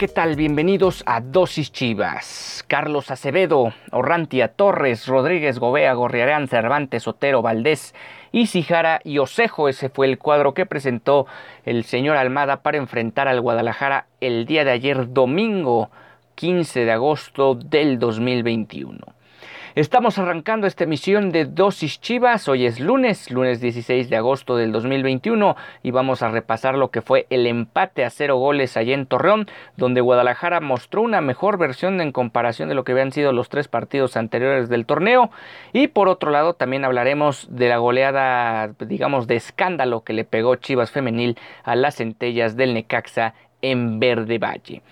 ¿Qué tal? Bienvenidos a Dosis Chivas. Carlos Acevedo, Orrantia Torres, Rodríguez Gobea, Gorriarán, Cervantes, Otero, Valdés, Isijara y Osejo. Ese fue el cuadro que presentó el señor Almada para enfrentar al Guadalajara el día de ayer, domingo 15 de agosto del 2021. Estamos arrancando esta emisión de Dosis Chivas. Hoy es lunes, lunes 16 de agosto del 2021 y vamos a repasar lo que fue el empate a cero goles allá en Torreón, donde Guadalajara mostró una mejor versión en comparación de lo que habían sido los tres partidos anteriores del torneo. Y por otro lado también hablaremos de la goleada, digamos, de escándalo que le pegó Chivas Femenil a las centellas del Necaxa en Verde Valle.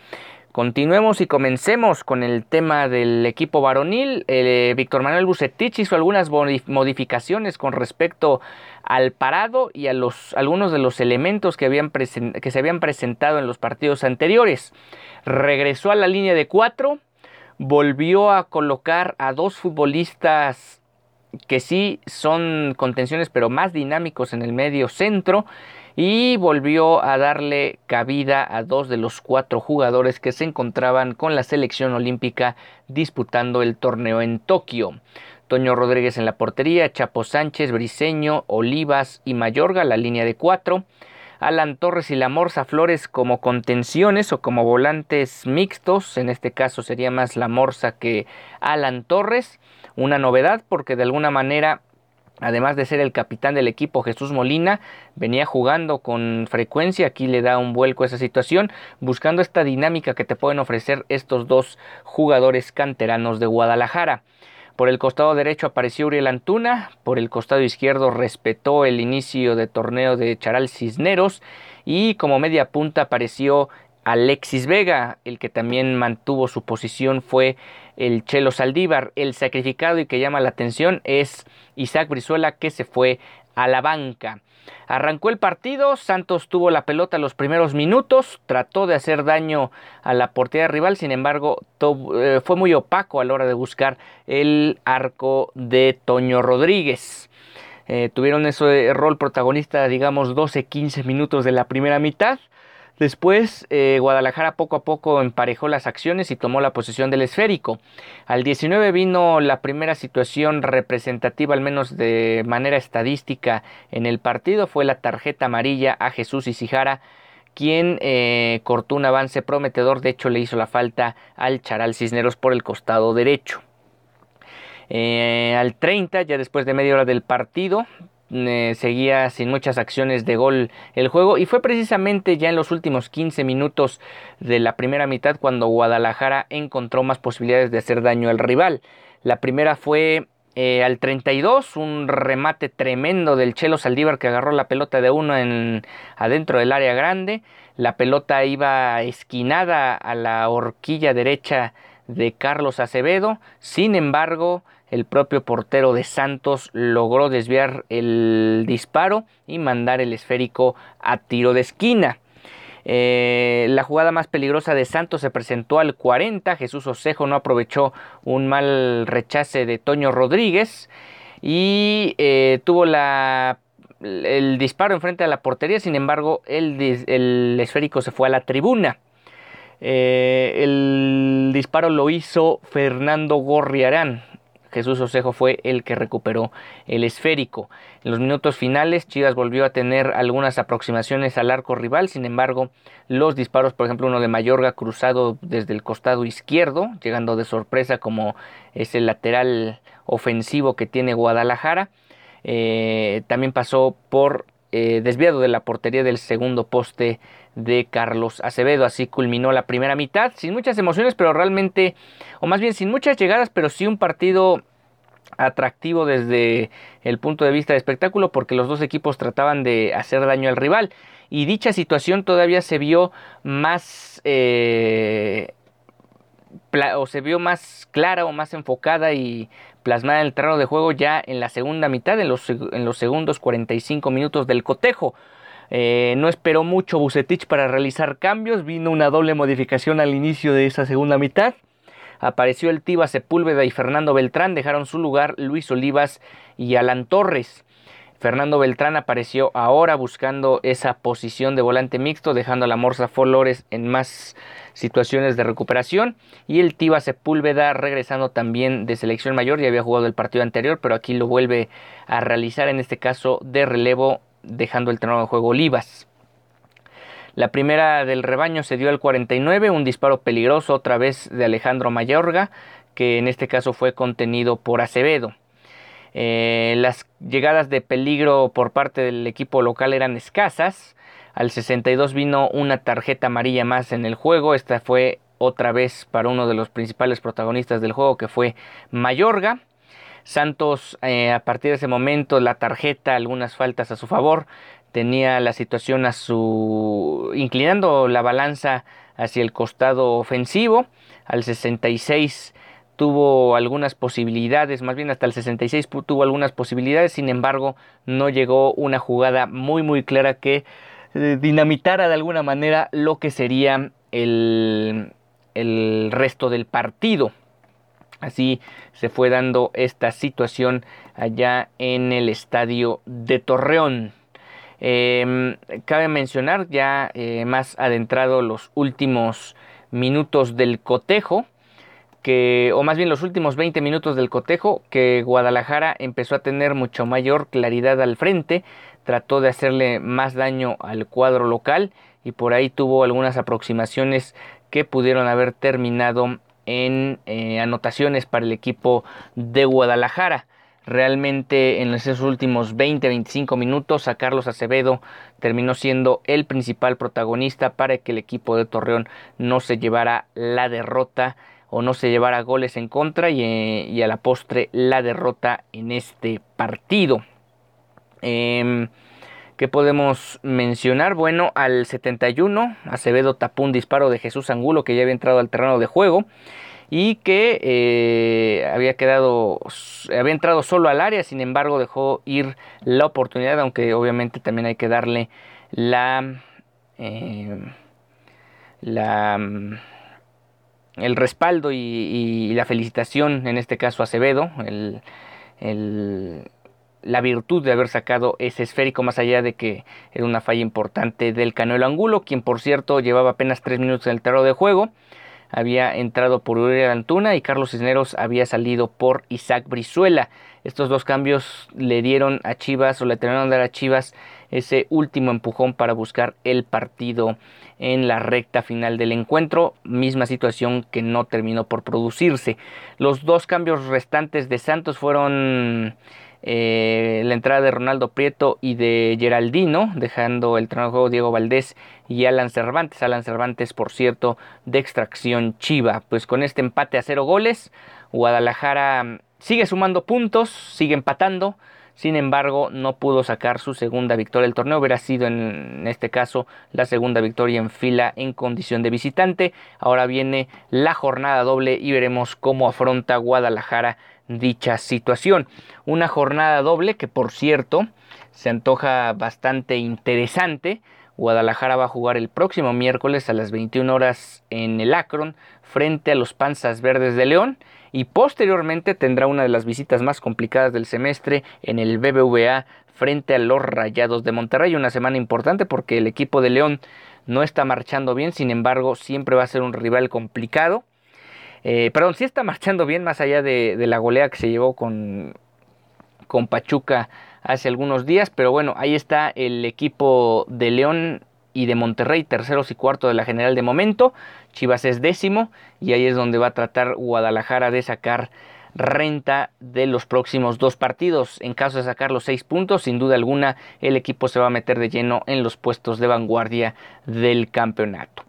Continuemos y comencemos con el tema del equipo varonil. Eh, Víctor Manuel Bucetich hizo algunas modificaciones con respecto al parado y a los, algunos de los elementos que, habían que se habían presentado en los partidos anteriores. Regresó a la línea de cuatro, volvió a colocar a dos futbolistas que sí son contenciones pero más dinámicos en el medio centro y volvió a darle cabida a dos de los cuatro jugadores que se encontraban con la selección olímpica disputando el torneo en Tokio. Toño Rodríguez en la portería, Chapo Sánchez, Briseño, Olivas y Mayorga, la línea de cuatro. Alan Torres y la Morsa Flores como contenciones o como volantes mixtos, en este caso sería más la Morsa que Alan Torres, una novedad porque de alguna manera Además de ser el capitán del equipo, Jesús Molina venía jugando con frecuencia, aquí le da un vuelco a esa situación, buscando esta dinámica que te pueden ofrecer estos dos jugadores canteranos de Guadalajara. Por el costado derecho apareció Uriel Antuna, por el costado izquierdo respetó el inicio de torneo de Charal Cisneros y como media punta apareció Alexis Vega, el que también mantuvo su posición fue el Chelo Saldívar. El sacrificado y que llama la atención es Isaac Brizuela que se fue a la banca. Arrancó el partido, Santos tuvo la pelota los primeros minutos, trató de hacer daño a la portería rival, sin embargo eh, fue muy opaco a la hora de buscar el arco de Toño Rodríguez. Eh, tuvieron ese rol protagonista, digamos, 12-15 minutos de la primera mitad. Después, eh, Guadalajara poco a poco emparejó las acciones y tomó la posición del esférico. Al 19 vino la primera situación representativa, al menos de manera estadística, en el partido. Fue la tarjeta amarilla a Jesús Isijara, quien eh, cortó un avance prometedor. De hecho, le hizo la falta al Charal Cisneros por el costado derecho. Eh, al 30, ya después de media hora del partido, eh, seguía sin muchas acciones de gol el juego y fue precisamente ya en los últimos 15 minutos de la primera mitad cuando Guadalajara encontró más posibilidades de hacer daño al rival. La primera fue eh, al 32, un remate tremendo del Chelo Saldívar que agarró la pelota de uno en, adentro del área grande. La pelota iba esquinada a la horquilla derecha de Carlos Acevedo. Sin embargo, el propio portero de Santos logró desviar el disparo y mandar el esférico a tiro de esquina. Eh, la jugada más peligrosa de Santos se presentó al 40. Jesús Osejo no aprovechó un mal rechace de Toño Rodríguez y eh, tuvo el disparo enfrente de la portería. Sin embargo, el, el esférico se fue a la tribuna. Eh, el disparo lo hizo Fernando Gorriarán, Jesús Osejo fue el que recuperó el esférico. En los minutos finales, Chivas volvió a tener algunas aproximaciones al arco rival, sin embargo, los disparos, por ejemplo, uno de Mayorga cruzado desde el costado izquierdo, llegando de sorpresa como es el lateral ofensivo que tiene Guadalajara, eh, también pasó por eh, desviado de la portería del segundo poste de Carlos Acevedo. Así culminó la primera mitad, sin muchas emociones, pero realmente, o más bien sin muchas llegadas, pero sí un partido atractivo desde el punto de vista de espectáculo porque los dos equipos trataban de hacer daño al rival y dicha situación todavía se vio más eh, o se vio más clara o más enfocada y plasmada en el terreno de juego ya en la segunda mitad, en los, en los segundos 45 minutos del cotejo. Eh, no esperó mucho Bucetich para realizar cambios, vino una doble modificación al inicio de esa segunda mitad. Apareció el Tiba Sepúlveda y Fernando Beltrán, dejaron su lugar Luis Olivas y Alan Torres. Fernando Beltrán apareció ahora buscando esa posición de volante mixto, dejando a la Morsa Flores en más situaciones de recuperación. Y el Tiba Sepúlveda regresando también de selección mayor, ya había jugado el partido anterior, pero aquí lo vuelve a realizar, en este caso de relevo, dejando el terreno de juego Olivas. La primera del rebaño se dio al 49, un disparo peligroso otra vez de Alejandro Mayorga, que en este caso fue contenido por Acevedo. Eh, las llegadas de peligro por parte del equipo local eran escasas. Al 62 vino una tarjeta amarilla más en el juego. Esta fue otra vez para uno de los principales protagonistas del juego que fue Mayorga. Santos eh, a partir de ese momento la tarjeta, algunas faltas a su favor, tenía la situación a su inclinando la balanza hacia el costado ofensivo. Al 66 tuvo algunas posibilidades, más bien hasta el 66 tuvo algunas posibilidades, sin embargo no llegó una jugada muy muy clara que eh, dinamitara de alguna manera lo que sería el, el resto del partido. Así se fue dando esta situación allá en el estadio de Torreón. Em, cabe mencionar ya eh, más adentrado los últimos minutos del cotejo o más bien los últimos 20 minutos del cotejo, que Guadalajara empezó a tener mucho mayor claridad al frente, trató de hacerle más daño al cuadro local y por ahí tuvo algunas aproximaciones que pudieron haber terminado en eh, anotaciones para el equipo de Guadalajara. Realmente en esos últimos 20-25 minutos a Carlos Acevedo terminó siendo el principal protagonista para que el equipo de Torreón no se llevara la derrota o no se llevara goles en contra eh, y, a la postre la derrota en este partido. Em, ¿Qué podemos mencionar? Bueno, al 71 Acevedo tapó un disparo de Jesús Angulo que ya había entrado al terreno de juego y que eh, había quedado, había entrado solo al área, sin embargo dejó ir la oportunidad, aunque obviamente también hay que darle la, eh, la el respaldo y, la felicitación, en este caso Acevedo, la virtud de haber sacado ese esférico, más allá de que era una falla importante del Canelo Angulo, quien por cierto llevaba apenas tres minutos en el terreno de juego. Había entrado por Uriel Antuna y Carlos Cisneros había salido por Isaac Brizuela. Estos dos cambios le dieron a Chivas o le terminaron de dar a Chivas ese último empujón para buscar el partido en la recta final del encuentro, misma situación que no terminó por producirse. Los dos cambios restantes de Santos fueron eh, la entrada de Ronaldo Prieto y de Geraldino, dejando el juego Diego Valdés y Alan Cervantes. Alan Cervantes, por cierto, de extracción chiva. Pues con este empate a cero goles, Guadalajara sigue sumando puntos, sigue empatando. Sin embargo, no pudo sacar su segunda victoria. El torneo hubiera sido en este caso la segunda victoria en fila en condición de visitante. Ahora viene la jornada doble y veremos cómo afronta Guadalajara dicha situación. Una jornada doble que por cierto se antoja bastante interesante. Guadalajara va a jugar el próximo miércoles a las 21 horas en el Akron frente a los Panzas Verdes de León y posteriormente tendrá una de las visitas más complicadas del semestre en el BBVA frente a los Rayados de Monterrey. Una semana importante porque el equipo de León no está marchando bien, sin embargo siempre va a ser un rival complicado. Eh, perdón, sí está marchando bien más allá de, la golea que se llevó con, con Pachuca hace algunos días, pero bueno, ahí está el equipo de León y de Monterrey, terceros y cuarto de la general de momento. Chivas es décimo y ahí es donde va a tratar Guadalajara de sacar renta de los próximos dos partidos. En caso de sacar los seis puntos, sin duda alguna, el equipo se va a meter de lleno en los puestos de vanguardia del campeonato.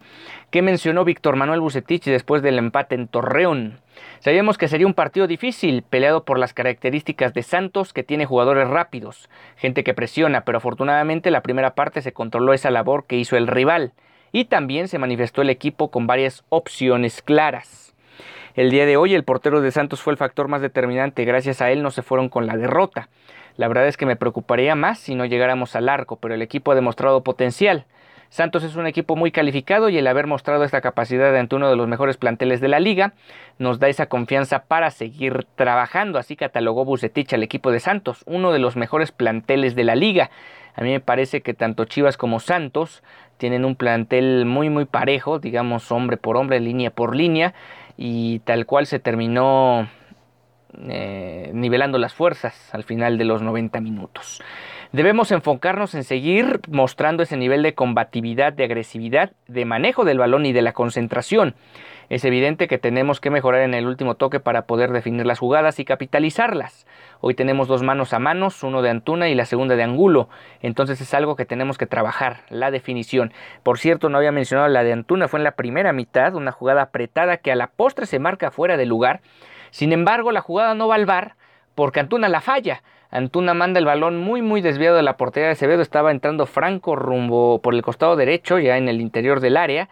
¿Qué mencionó Víctor Manuel Bucetich después del empate en Torreón? Sabíamos que sería un partido difícil, peleado por las características de Santos, que tiene jugadores rápidos, gente que presiona, pero afortunadamente la primera parte se controló esa labor que hizo el rival, y también se manifestó el equipo con varias opciones claras. El día de hoy el portero de Santos fue el factor más determinante, gracias a él no se fueron con la derrota. La verdad es que me preocuparía más si no llegáramos al arco, pero el equipo ha demostrado potencial. Santos es un equipo muy calificado y el haber mostrado esta capacidad ante uno de los mejores planteles de la liga nos da esa confianza para seguir trabajando. Así catalogó Bucetich al equipo de Santos, uno de los mejores planteles de la liga. A mí me parece que tanto Chivas como Santos tienen un plantel muy muy parejo, digamos hombre por hombre, línea por línea, y tal cual se terminó eh, nivelando las fuerzas al final de los 90 minutos. Debemos enfocarnos en seguir mostrando ese nivel de combatividad, de agresividad, de manejo del balón y de la concentración. Es evidente que tenemos que mejorar en el último toque para poder definir las jugadas y capitalizarlas. Hoy tenemos dos manos a manos, uno de Antuna y la segunda de Angulo. Entonces es algo que tenemos que trabajar, la definición. Por cierto, no había mencionado la de Antuna, fue en la primera mitad, una jugada apretada que a la postre se marca fuera de lugar. Sin embargo, la jugada no va al bar porque Antuna la falla. Antuna manda el balón muy muy desviado de la portería de Acevedo, estaba entrando Franco rumbo por el costado derecho, ya en el interior del área,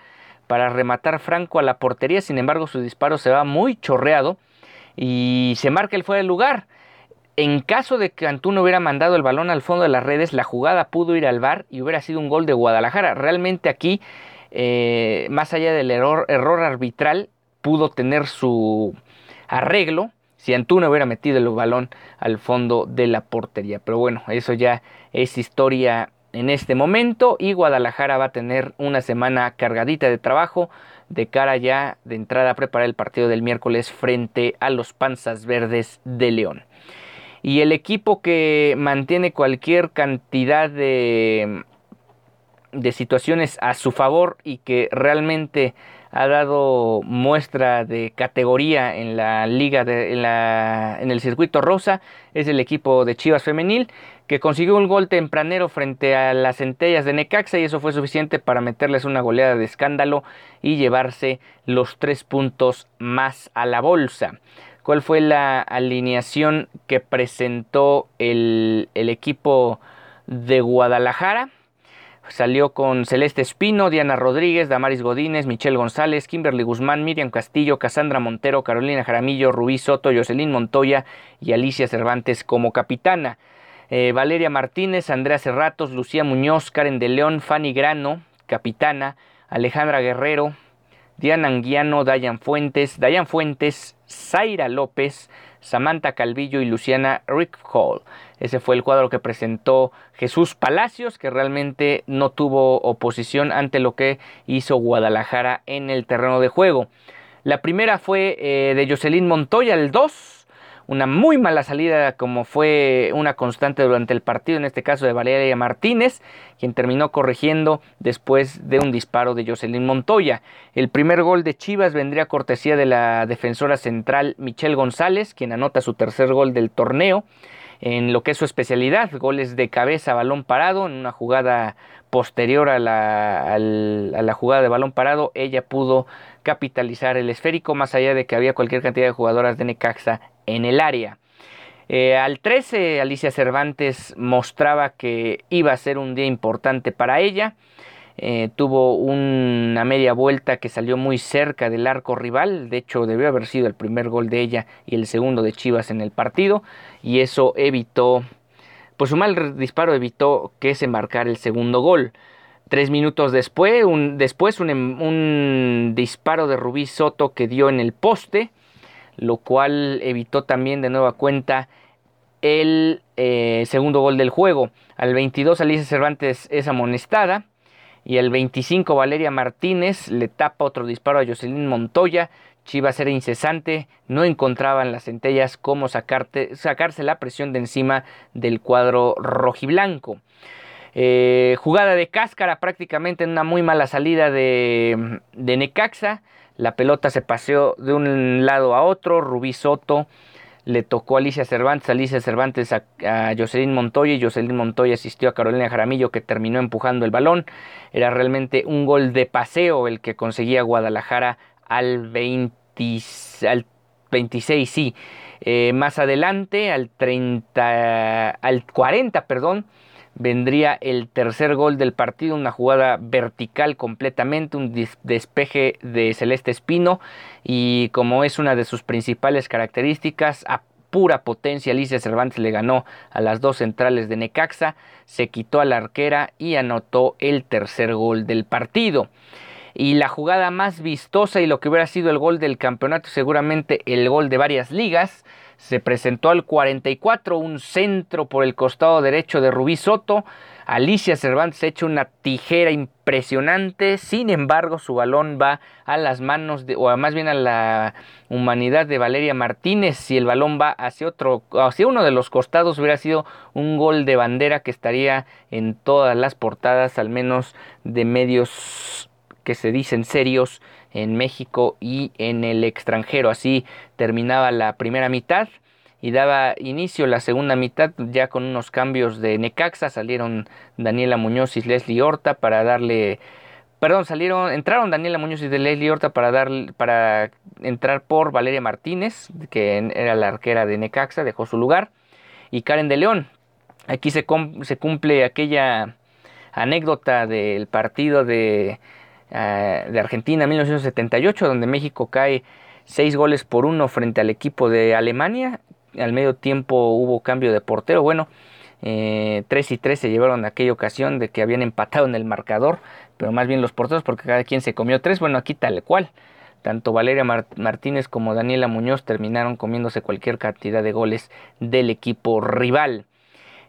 para rematar Franco a la portería, sin embargo su disparo se va muy chorreado y se marca el fuera del lugar. En caso de que Antuna hubiera mandado el balón al fondo de las redes, la jugada pudo ir al bar y hubiera sido un gol de Guadalajara. Realmente aquí, eh, más allá del error, error arbitral, pudo tener su arreglo si Antuna hubiera metido el balón al fondo de la portería. Pero bueno, eso ya es historia en este momento y Guadalajara va a tener una semana cargadita de trabajo de cara ya de entrada a preparar el partido del miércoles frente a los Panzas Verdes de León. Y el equipo que mantiene cualquier cantidad de, de situaciones a su favor y que realmente ha dado muestra de categoría en la liga de, en, la, en el circuito rosa es el equipo de Chivas femenil que consiguió un gol tempranero frente a las centellas de Necaxa y eso fue suficiente para meterles una goleada de escándalo y llevarse los tres puntos más a la bolsa. ¿Cuál fue la alineación que presentó el, el equipo de Guadalajara? Salió con Celeste Espino, Diana Rodríguez, Damaris Godínez, Michelle González, Kimberly Guzmán, Miriam Castillo, Cassandra Montero, Carolina Jaramillo, Rubí Soto, Jocelyn Montoya y Alicia Cervantes como capitana. Eh, Valeria Martínez, Andrea Cerratos, Lucía Muñoz, Karen de León, Fanny Grano, capitana, Alejandra Guerrero, Diana Anguiano, Dayan Fuentes, Dayan Fuentes, Zaira López, Samantha Calvillo y Luciana Rick Hall. Ese fue el cuadro que presentó Jesús Palacios, que realmente no tuvo oposición ante lo que hizo Guadalajara en el terreno de juego. La primera fue eh, de Jocelyn Montoya, el 2, una muy mala salida como fue una constante durante el partido, en este caso de Valeria Martínez, quien terminó corrigiendo después de un disparo de Jocelyn Montoya. El primer gol de Chivas vendría cortesía de la defensora central Michelle González, quien anota su tercer gol del torneo en lo que es su especialidad, goles de cabeza, balón parado, en una jugada posterior a la, a la, jugada de balón parado, ella pudo capitalizar el esférico, más allá de que había cualquier cantidad de jugadoras de Necaxa en el área. Eh, al 13, Alicia Cervantes mostraba que iba a ser un día importante para ella. Eh, tuvo una media vuelta que salió muy cerca del arco rival, de hecho debió haber sido el primer gol de ella y el segundo de Chivas en el partido, y eso evitó, pues su mal disparo evitó que se marcara el segundo gol. Tres minutos después, un, después un, un disparo de Rubí Soto que dio en el poste, lo cual evitó también de nueva cuenta el eh, segundo gol del juego. Al 22 Alicia Cervantes es amonestada y al 25 Valeria Martínez le tapa otro disparo a Jocelyn Montoya. Chivas era incesante, no encontraban las centellas cómo sacarte, sacarse la presión de encima del cuadro rojiblanco. Eh, jugada de cáscara prácticamente en una muy mala salida de, Necaxa. La pelota se paseó de un lado a otro. Rubí Soto le tocó a Alicia Cervantes, Alicia Cervantes a, Jocelyn Montoya y Jocelyn Montoya asistió a Carolina Jaramillo que terminó empujando el balón. Era realmente un gol de paseo el que conseguía Guadalajara al, 20, al 26, sí. Eh, más adelante, al 30, al 40, perdón, vendría el tercer gol del partido, una jugada vertical completamente, un despeje de Celeste Espino y como es una de sus principales características, a pura potencia Alicia Cervantes le ganó a las dos centrales de Necaxa, se quitó a la arquera y anotó el tercer gol del partido. Y la jugada más vistosa y lo que hubiera sido el gol del campeonato, seguramente el gol de varias ligas, se presentó al 44 un centro por el costado derecho de Rubí Soto. Alicia Cervantes hecho una tijera impresionante, sin embargo su balón va a las manos o más bien a la humanidad de Valeria Martínez. Si el balón va hacia otro, hacia uno de los costados hubiera sido un gol de bandera que estaría en todas las portadas, al menos de medios que se dicen serios en México y en el extranjero. Así terminaba la primera mitad y daba inicio la segunda mitad ya con unos cambios de Necaxa. Salieron Daniela Muñoz y Leslie Horta para darle... Perdón, salieron, entraron Daniela Muñoz y de Leslie Horta para dar, para entrar por Valeria Martínez, que era la arquera de Necaxa, dejó su lugar, y Karen de León. Aquí se, se cumple aquella anécdota del partido de eh, de Argentina 1978, donde México cae 6 goles por 1 frente al equipo de Alemania. Al medio tiempo hubo cambio de portero. Bueno, eh, 3 y 3 se llevaron aquella ocasión de que habían empatado en el marcador, pero más bien los porteros porque cada quien se comió 3. Bueno, aquí tal cual. Tanto Valeria Martínez como Daniela Muñoz terminaron comiéndose cualquier cantidad de goles del equipo rival.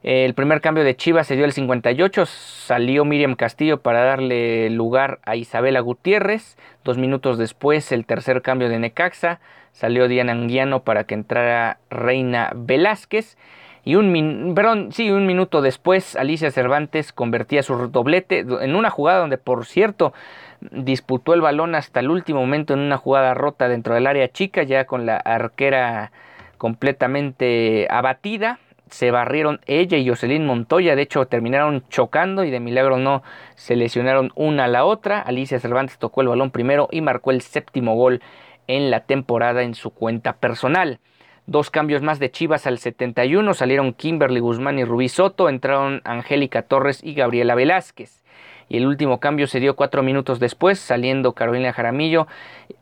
El primer cambio de Chivas se dio el 58, salió Miriam Castillo para darle lugar a Isabela Gutiérrez. Dos minutos después, el tercer cambio de Necaxa, salió Diana Anguiano para que entrara Reina Velázquez. Y un, perdón, sí, un minuto después, Alicia Cervantes convertía su doblete en una jugada donde, por cierto, disputó el balón hasta el último momento en una jugada rota dentro del área chica, ya con la arquera completamente abatida se barrieron ella y Jocelyn Montoya, de hecho terminaron chocando y de milagro no se lesionaron una a la otra. Alicia Cervantes tocó el balón primero y marcó el séptimo gol en la temporada en su cuenta personal. Dos cambios más de Chivas al 71, salieron Kimberly Guzmán y Rubí Soto, entraron Angélica Torres y Gabriela Velázquez. Y el último cambio se dio cuatro minutos después, saliendo Carolina Jaramillo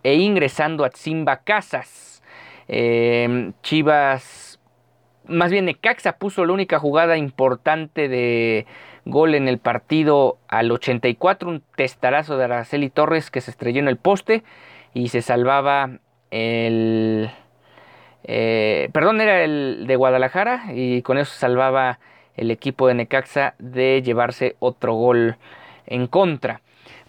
e ingresando a Zimba Casas. Eh, Chivas más bien Necaxa puso la única jugada importante de gol en el partido al 84, un testarazo de Araceli Torres que se estrelló en el poste y se salvaba el... Eh, perdón, era el de Guadalajara y con eso salvaba el equipo de Necaxa de llevarse otro gol en contra.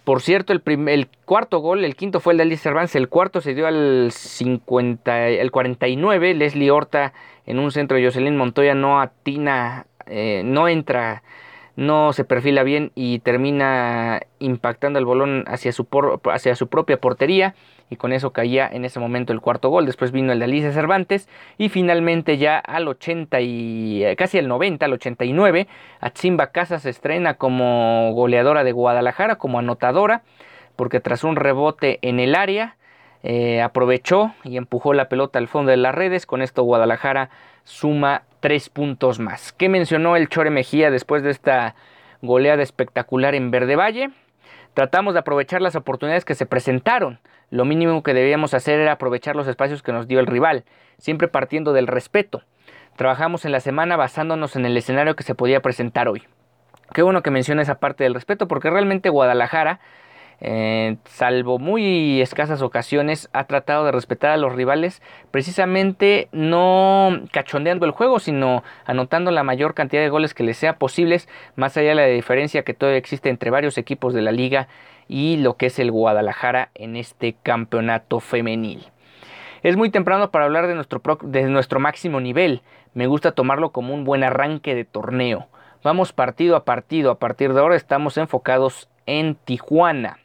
Por cierto, el, cuarto gol, el quinto fue el de Alice Cervantes, el cuarto se dio al 50, el 49, Leslie Horta en un centro Jocelyn Montoya no atina, eh, no entra, no se perfila bien y termina impactando el su, hacia su propia portería y con eso caía en ese momento el cuarto gol. Después vino el de Alicia Cervantes y finalmente ya al 80 y eh, casi al 90, al 89, Atzimba Casas se estrena como goleadora de Guadalajara, como anotadora, porque tras un rebote en el área eh, aprovechó y empujó la pelota al fondo de las redes. Con esto Guadalajara suma tres puntos más. ¿Qué mencionó el Chore Mejía después de esta goleada espectacular en Verde Valle? Tratamos de aprovechar las oportunidades que se presentaron. Lo mínimo que debíamos hacer era aprovechar los espacios que nos dio el rival, siempre partiendo del respeto. Trabajamos en la semana basándonos en el escenario que se podía presentar hoy. Qué bueno que menciona esa parte del respeto, porque realmente Guadalajara, eh, salvo muy escasas ocasiones, ha tratado de respetar a los rivales, precisamente no cachondeando el juego, sino anotando la mayor cantidad de goles que les sea posibles, más allá de la diferencia que todavía existe entre varios equipos de la liga y lo que es el Guadalajara en este campeonato femenil. Es muy temprano para hablar de nuestro, de nuestro máximo nivel. Me gusta tomarlo como un buen arranque de torneo. Vamos partido a partido. A partir de ahora estamos enfocados en Tijuana.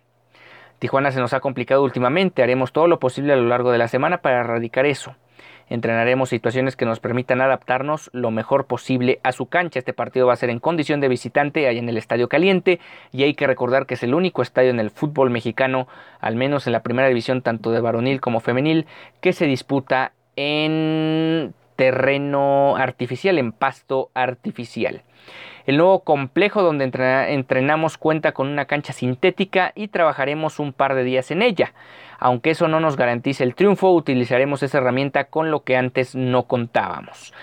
Tijuana se nos ha complicado últimamente. Haremos todo lo posible a lo largo de la semana para erradicar eso. Entrenaremos situaciones que nos permitan adaptarnos lo mejor posible a su cancha. Este partido va a ser en condición de visitante ahí en el Estadio Caliente y hay que recordar que es el único estadio en el fútbol mexicano, al menos en la primera división tanto de varonil como femenil, que se disputa en terreno artificial, en pasto artificial. El nuevo complejo donde entrenamos cuenta con una cancha sintética y trabajaremos un par de días en ella. Aunque eso no nos garantice el triunfo, utilizaremos esa herramienta con lo que antes no contábamos.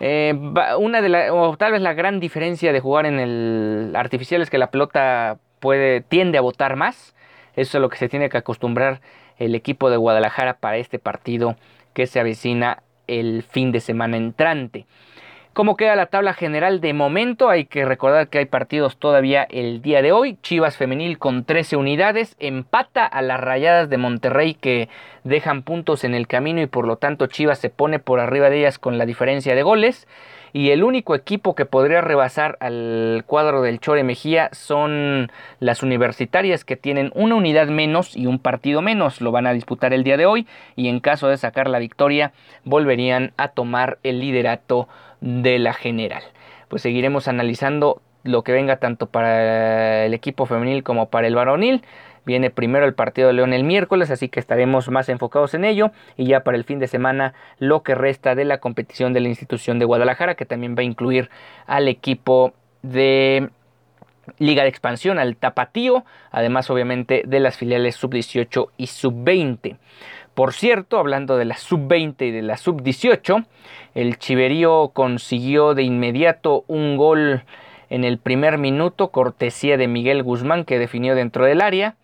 Eh, una de la, o tal vez la gran diferencia de jugar en el artificial es que la pelota puede, tiende a botar más. Eso es lo que se tiene que acostumbrar el equipo de Guadalajara para este partido que se avecina el fin de semana entrante. ¿Cómo queda la tabla general de momento? Hay que recordar que hay partidos todavía el día de hoy. Chivas femenil con 13 unidades empata a las Rayadas de Monterrey que dejan puntos en el camino y por lo tanto Chivas se pone por arriba de ellas con la diferencia de goles. Y el único equipo que podría rebasar al cuadro del Chore Mejía son las universitarias que tienen una unidad menos y un partido menos. Lo van a disputar el día de hoy y en caso de sacar la victoria volverían a tomar el liderato de la general. Pues seguiremos analizando lo que venga tanto para el equipo femenil como para el varonil. Viene primero el partido de León el miércoles, así que estaremos más enfocados en ello. Y ya para el fin de semana lo que resta de la competición de la institución de Guadalajara, que también va a incluir al equipo de Liga de Expansión, al Tapatío, además obviamente de las filiales sub-18 y sub-20. Por cierto, hablando de la sub-20 y de la sub-18, el Chiverío consiguió de inmediato un gol en el primer minuto, cortesía de Miguel Guzmán, que definió dentro del área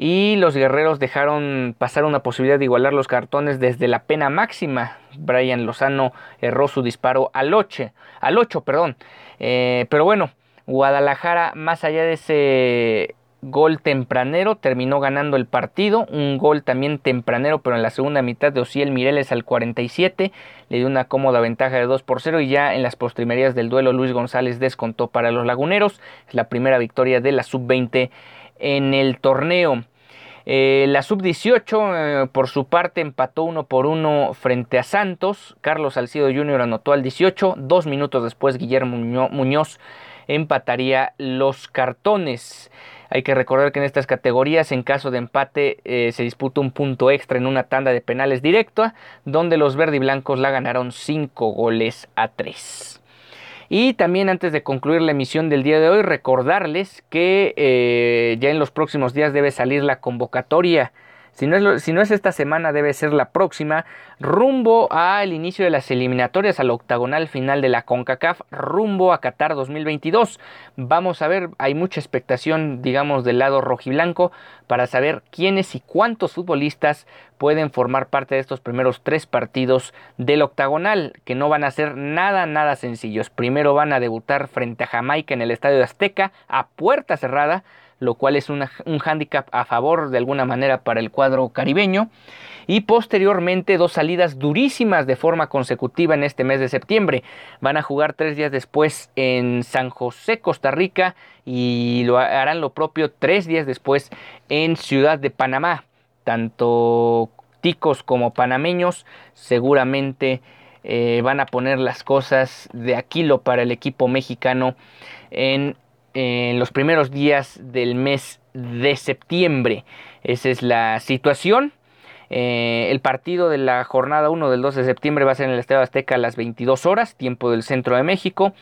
y los guerreros dejaron pasar una posibilidad de igualar los cartones desde la pena máxima. Brian Lozano erró su disparo al 8, al 8 perdón. Eh, pero bueno, Guadalajara, más allá de ese gol tempranero, terminó ganando el partido. Un gol también tempranero, pero en la segunda mitad de Ociel Mireles al 47. Le dio una cómoda ventaja de 2 por 0 y ya en las postrimerías del duelo Luis González descontó para los laguneros. Es la primera victoria de la sub-20 en el torneo. Eh, la sub-18 eh, por su parte empató uno por uno frente a Santos. Carlos Salcido Jr. anotó al 18. Dos minutos después Guillermo Muñoz empataría los cartones. Hay que recordar que en estas categorías, en caso de empate, eh, se disputa un punto extra en una tanda de penales directa, donde los verde y blancos la ganaron 5 goles a 3. Y también antes de concluir la emisión del día de hoy, recordarles que eh, ya en los próximos días debe salir la convocatoria si no, es, esta semana, debe ser la próxima, rumbo al inicio de las eliminatorias, al octagonal final de la CONCACAF, rumbo a Qatar 2022. Vamos a ver, hay mucha expectación, digamos, del lado rojiblanco para saber quiénes y cuántos futbolistas pueden formar parte de estos primeros tres partidos del octagonal, que no van a ser nada, nada sencillos. Primero van a debutar frente a Jamaica en el Estadio de Azteca a puerta cerrada lo cual es un hándicap a favor de alguna manera para el cuadro caribeño. Y posteriormente dos salidas durísimas de forma consecutiva en este mes de septiembre. Van a jugar tres días después en San José, Costa Rica, y lo harán lo propio tres días después en Ciudad de Panamá. Tanto ticos como panameños seguramente eh, van a poner las cosas de Aquilo para el equipo mexicano en en los primeros días del mes de septiembre. Esa es la situación. Eh, el partido de la jornada 1 del 12 de septiembre va a ser en el Estadio Azteca a las 22 horas, tiempo del centro de México.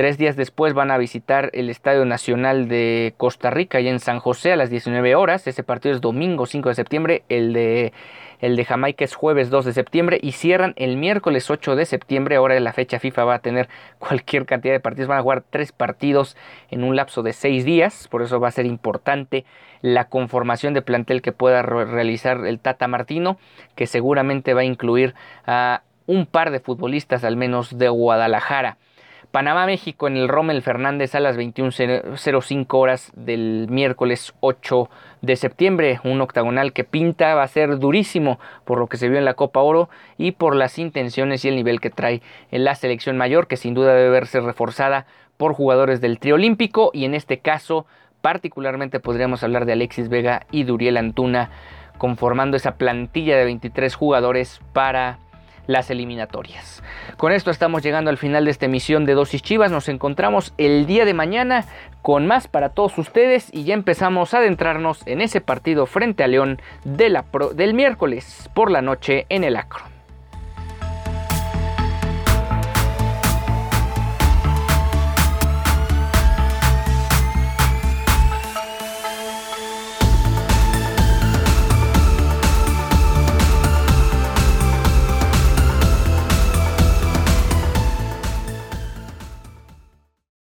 Tres días después van a visitar el Estadio Nacional de Costa Rica, y en San José, a las 19 horas. Ese partido es domingo 5 de septiembre. El de el de Jamaica es jueves 2 de septiembre y cierran el miércoles 8 de septiembre. Ahora la fecha FIFA va a tener cualquier cantidad de partidos. Van a jugar tres partidos en un lapso de seis días. Por eso va a ser importante la conformación de plantel que pueda realizar el Tata Martino, que seguramente va a incluir a un par de futbolistas al menos de Guadalajara. Panamá-México en el Rommel Fernández a las 21.05 horas del miércoles 8 de septiembre. Un octagonal que pinta va a ser durísimo por lo que se vio en la Copa Oro y por las intenciones y el nivel que trae en la selección mayor, que sin duda debe verse reforzada por jugadores del triolímpico y en este caso particularmente podríamos hablar de Alexis Vega y Duriel Antuna conformando esa plantilla de 23 jugadores para las eliminatorias. Con esto estamos llegando al final de esta emisión de Dosis Chivas. Nos encontramos el día de mañana con más para todos ustedes y ya empezamos a adentrarnos en ese partido frente a León del miércoles por la noche en el Acro.